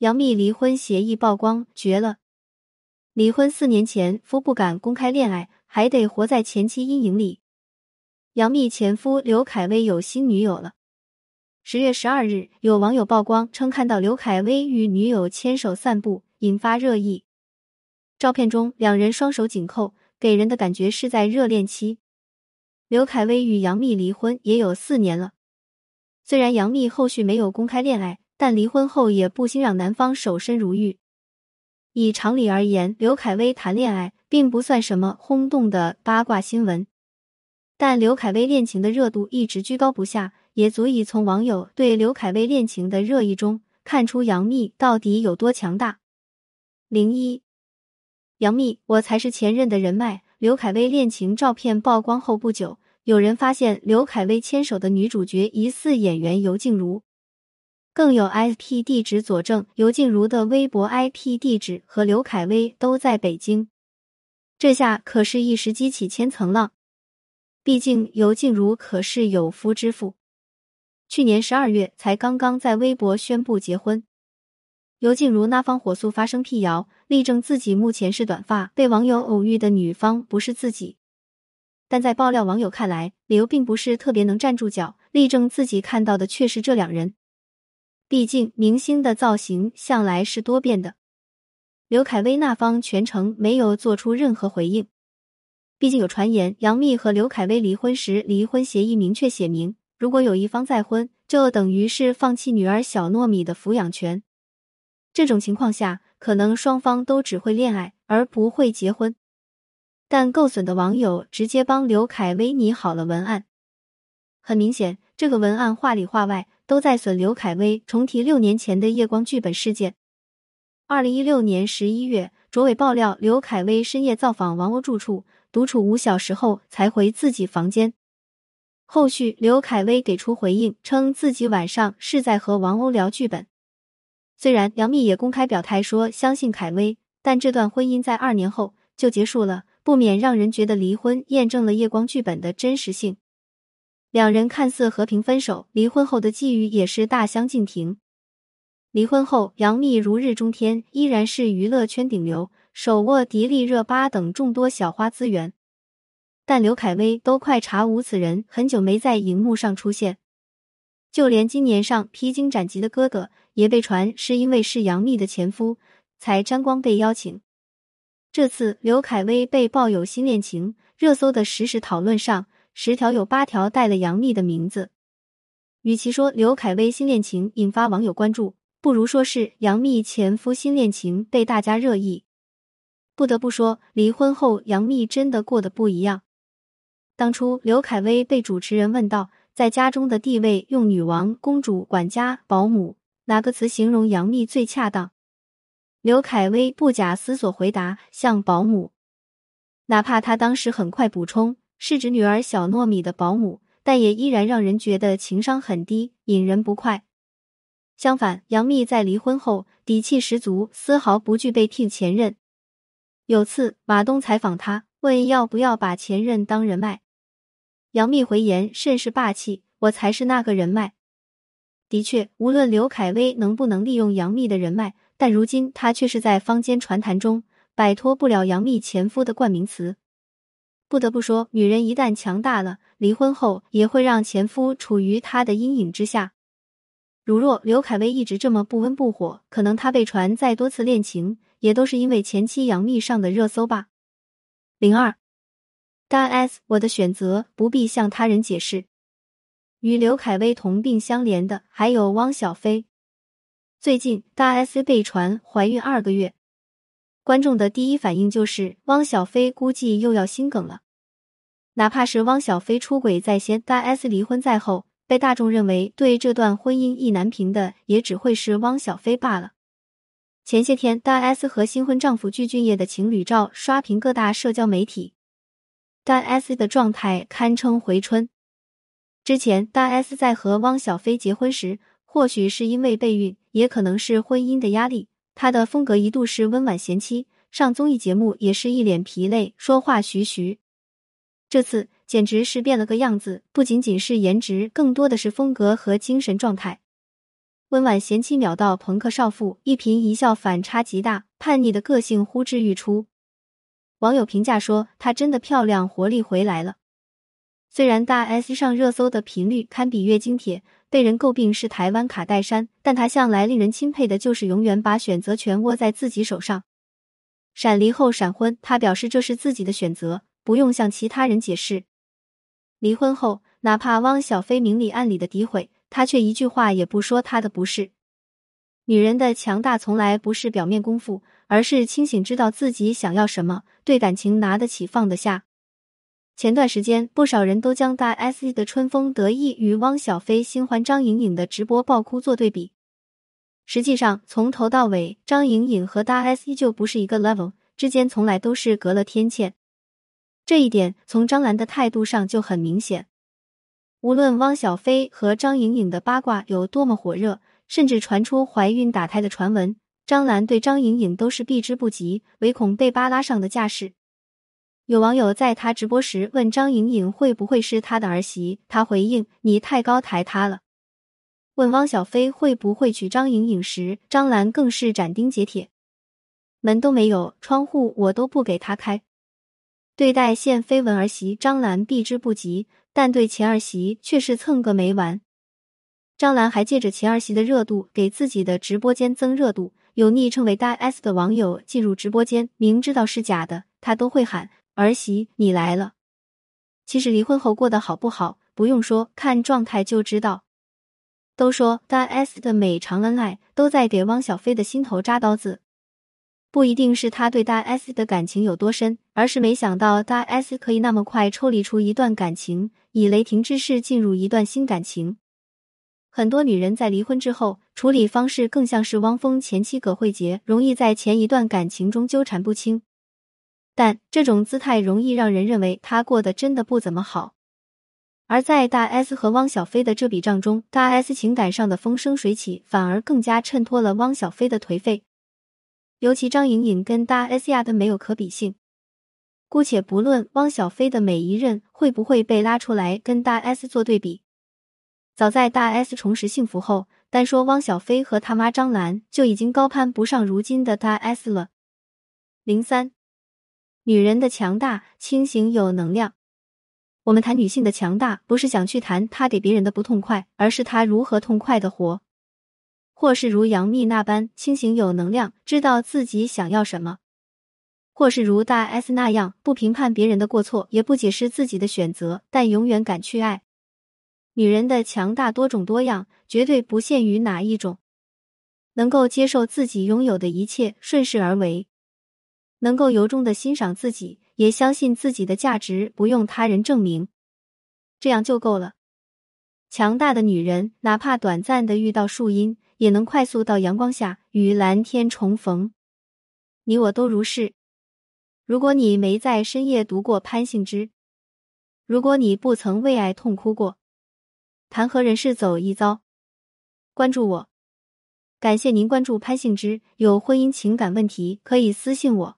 杨幂离婚协议曝光，绝了！离婚四年前夫不敢公开恋爱，还得活在前妻阴影里。杨幂前夫刘恺威有新女友了。十月十二日，有网友曝光称看到刘恺威与女友牵手散步，引发热议。照片中两人双手紧扣，给人的感觉是在热恋期。刘恺威与杨幂离婚也有四年了，虽然杨幂后续没有公开恋爱。但离婚后也不兴让男方守身如玉。以常理而言，刘恺威谈恋爱并不算什么轰动的八卦新闻，但刘恺威恋情的热度一直居高不下，也足以从网友对刘恺威恋情的热议中看出杨幂到底有多强大。零一，杨幂，我才是前任的人脉。刘恺威恋情照片曝光后不久，有人发现刘恺威牵手的女主角疑似演员尤静茹。更有 IP 地址佐证，尤静茹的微博 IP 地址和刘恺威都在北京，这下可是一时激起千层浪。毕竟尤静茹可是有夫之妇，去年十二月才刚刚在微博宣布结婚。尤静茹那方火速发声辟谣，力证自己目前是短发，被网友偶遇的女方不是自己。但在爆料网友看来，理由并不是特别能站住脚，力证自己看到的却是这两人。毕竟，明星的造型向来是多变的。刘恺威那方全程没有做出任何回应。毕竟有传言，杨幂和刘恺威离婚时，离婚协议明确写明，如果有一方再婚，就等于是放弃女儿小糯米的抚养权。这种情况下，可能双方都只会恋爱，而不会结婚。但够损的网友直接帮刘恺威拟好了文案。很明显，这个文案话里话外。都在损刘恺威重提六年前的夜光剧本事件。二零一六年十一月，卓伟爆料刘恺威深夜造访王鸥住处，独处五小时后才回自己房间。后续刘恺威给出回应，称自己晚上是在和王鸥聊剧本。虽然杨幂也公开表态说相信恺威，但这段婚姻在二年后就结束了，不免让人觉得离婚验证了夜光剧本的真实性。两人看似和平分手，离婚后的际遇也是大相径庭。离婚后，杨幂如日中天，依然是娱乐圈顶流，手握迪丽热巴等众多小花资源。但刘恺威都快查无此人，很久没在荧幕上出现。就连今年上披荆斩棘的哥哥，也被传是因为是杨幂的前夫，才沾光被邀请。这次刘恺威被曝有新恋情，热搜的实时讨论上。十条有八条带了杨幂的名字，与其说刘恺威新恋情引发网友关注，不如说是杨幂前夫新恋情被大家热议。不得不说，离婚后杨幂真的过得不一样。当初刘恺威被主持人问到在家中的地位，用女王、公主、管家、保姆哪个词形容杨幂最恰当？刘恺威不假思索回答：像保姆。哪怕他当时很快补充。是指女儿小糯米的保姆，但也依然让人觉得情商很低，引人不快。相反，杨幂在离婚后底气十足，丝毫不惧被替前任。有次马东采访她，问要不要把前任当人脉，杨幂回言甚是霸气：“我才是那个人脉。”的确，无论刘恺威能不能利用杨幂的人脉，但如今他却是在坊间传谈中摆脱不了杨幂前夫的冠名词。不得不说，女人一旦强大了，离婚后也会让前夫处于她的阴影之下。如若刘恺威一直这么不温不火，可能他被传再多次恋情，也都是因为前妻杨幂上的热搜吧。零二大 S，我的选择不必向他人解释。与刘恺威同病相怜的还有汪小菲。最近大 S 被传怀孕二个月。观众的第一反应就是汪小菲估计又要心梗了。哪怕是汪小菲出轨在先，大 S 离婚在后，被大众认为对这段婚姻意难平的，也只会是汪小菲罢了。前些天，大 S 和新婚丈夫具俊晔的情侣照刷屏各大社交媒体，大 S 的状态堪称回春。之前，大 S 在和汪小菲结婚时，或许是因为备孕，也可能是婚姻的压力。他的风格一度是温婉贤妻，上综艺节目也是一脸疲累，说话徐徐。这次简直是变了个样子，不仅仅是颜值，更多的是风格和精神状态。温婉贤妻秒到朋克少妇，一颦一笑反差极大，叛逆的个性呼之欲出。网友评价说：“她真的漂亮，活力回来了。”虽然大 S 上热搜的频率堪比月经帖，被人诟病是台湾卡戴珊，但她向来令人钦佩的就是永远把选择权握在自己手上。闪离后闪婚，她表示这是自己的选择，不用向其他人解释。离婚后，哪怕汪小菲明里暗里的诋毁，她却一句话也不说她的不是。女人的强大从来不是表面功夫，而是清醒知道自己想要什么，对感情拿得起放得下。前段时间，不少人都将大 S 的春风得意与汪小菲新欢张颖颖的直播爆哭做对比。实际上，从头到尾，张颖颖和大 S 依旧不是一个 level，之间从来都是隔了天堑。这一点从张兰的态度上就很明显。无论汪小菲和张颖颖的八卦有多么火热，甚至传出怀孕打胎的传闻，张兰对张颖颖都是避之不及，唯恐被扒拉上的架势。有网友在他直播时问张颖颖会不会是他的儿媳，他回应：“你太高抬他了。”问汪小菲会不会娶张颖颖时，张兰更是斩钉截铁：“门都没有，窗户我都不给他开。”对待现绯闻儿媳张兰避之不及，但对前儿媳却是蹭个没完。张兰还借着前儿媳的热度，给自己的直播间增热度。有昵称为大 S 的网友进入直播间，明知道是假的，他都会喊。儿媳，你来了。其实离婚后过得好不好，不用说，看状态就知道。都说大 S 的每场恩爱都在给汪小菲的心头扎刀子，不一定是他对大 S 的感情有多深，而是没想到大 S 可以那么快抽离出一段感情，以雷霆之势进入一段新感情。很多女人在离婚之后，处理方式更像是汪峰前妻葛慧杰，容易在前一段感情中纠缠不清。但这种姿态容易让人认为他过得真的不怎么好，而在大 S 和汪小菲的这笔账中，大 S 情感上的风生水起，反而更加衬托了汪小菲的颓废。尤其张颖颖跟大 S 压的没有可比性。姑且不论汪小菲的每一任会不会被拉出来跟大 S 做对比，早在大 S 重拾幸福后，单说汪小菲和他妈张兰就已经高攀不上如今的大 S 了。零三。女人的强大，清醒有能量。我们谈女性的强大，不是想去谈她给别人的不痛快，而是她如何痛快的活，或是如杨幂那般清醒有能量，知道自己想要什么；或是如大 S 那样不评判别人的过错，也不解释自己的选择，但永远敢去爱。女人的强大多种多样，绝对不限于哪一种，能够接受自己拥有的一切，顺势而为。能够由衷的欣赏自己，也相信自己的价值，不用他人证明，这样就够了。强大的女人，哪怕短暂的遇到树荫，也能快速到阳光下与蓝天重逢。你我都如是。如果你没在深夜读过潘幸之，如果你不曾为爱痛哭过，谈何人世走一遭？关注我，感谢您关注潘幸之。有婚姻情感问题，可以私信我。